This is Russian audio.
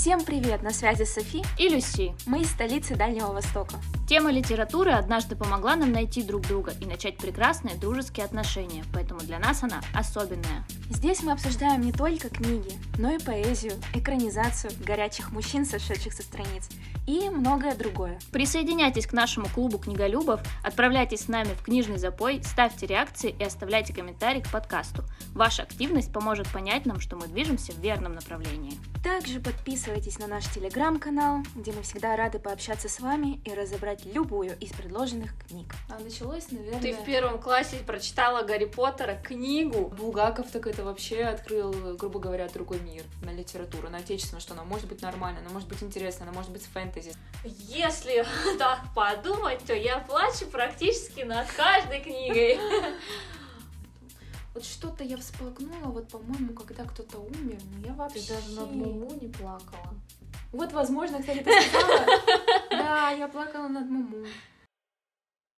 Всем привет! На связи Софи и Люси. Мы из столицы Дальнего Востока. Тема литературы однажды помогла нам найти друг друга и начать прекрасные дружеские отношения, поэтому для нас она особенная. Здесь мы обсуждаем не только книги, но и поэзию, экранизацию, горячих мужчин, сошедших со страниц, и многое другое. Присоединяйтесь к нашему клубу книголюбов, отправляйтесь с нами в книжный запой, ставьте реакции и оставляйте комментарии к подкасту. Ваша активность поможет понять нам, что мы движемся в верном направлении. Также подписывайтесь на наш телеграм-канал, где мы всегда рады пообщаться с вами и разобрать любую из предложенных книг. А началось, наверное... Ты в первом классе прочитала Гарри Поттера книгу. Булгаков так это вообще открыл, грубо говоря, другой мир на литературу, на отечественную, что она может быть нормально, она может быть интересна, она может быть фэнтези. Если так подумать, то я плачу практически над каждой книгой. Вот что-то я всплакнула, вот, по-моему, когда кто-то умер, но я вообще... Ты даже над Муму не плакала. Вот, возможно, кстати, ты сказала. Да, я плакала.